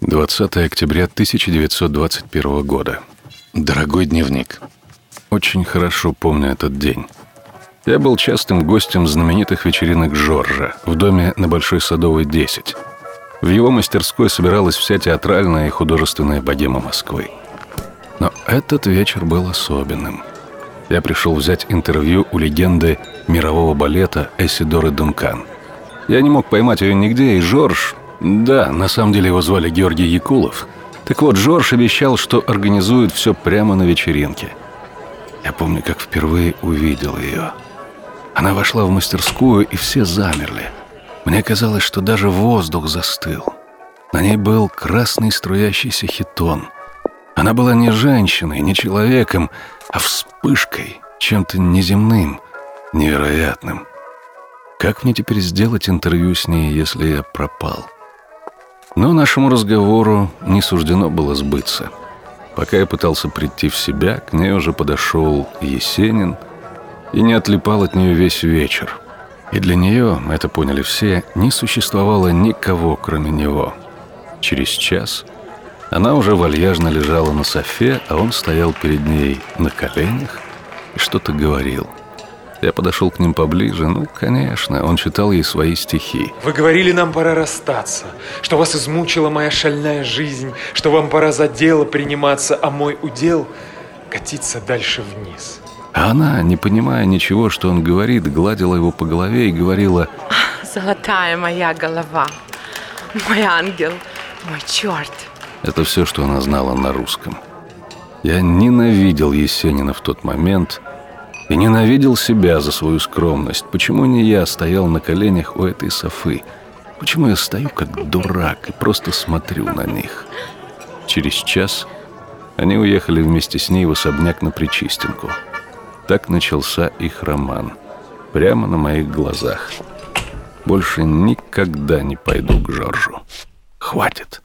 20 октября 1921 года. Дорогой дневник. Очень хорошо помню этот день. Я был частым гостем знаменитых вечеринок Жоржа в доме на Большой Садовой, 10. В его мастерской собиралась вся театральная и художественная богема Москвы. Но этот вечер был особенным. Я пришел взять интервью у легенды мирового балета Эсидоры Дункан. Я не мог поймать ее нигде, и Жорж, да, на самом деле его звали Георгий Якулов. Так вот, Жорж обещал, что организует все прямо на вечеринке. Я помню, как впервые увидел ее. Она вошла в мастерскую, и все замерли. Мне казалось, что даже воздух застыл. На ней был красный струящийся хитон. Она была не женщиной, не человеком, а вспышкой, чем-то неземным, невероятным. Как мне теперь сделать интервью с ней, если я пропал?» Но нашему разговору не суждено было сбыться. Пока я пытался прийти в себя, к ней уже подошел Есенин и не отлипал от нее весь вечер. И для нее, это поняли все, не существовало никого, кроме него. Через час она уже вальяжно лежала на софе, а он стоял перед ней на коленях и что-то говорил – я подошел к ним поближе. Ну, конечно, он читал ей свои стихи. Вы говорили, нам пора расстаться, что вас измучила моя шальная жизнь, что вам пора за дело приниматься, а мой удел катиться дальше вниз. А она, не понимая ничего, что он говорит, гладила его по голове и говорила «Золотая моя голова, мой ангел, мой черт». Это все, что она знала на русском. Я ненавидел Есенина в тот момент – и ненавидел себя за свою скромность. Почему не я стоял на коленях у этой Софы? Почему я стою как дурак и просто смотрю на них? Через час они уехали вместе с ней в особняк на Причистенку. Так начался их роман. Прямо на моих глазах. Больше никогда не пойду к Жоржу. Хватит.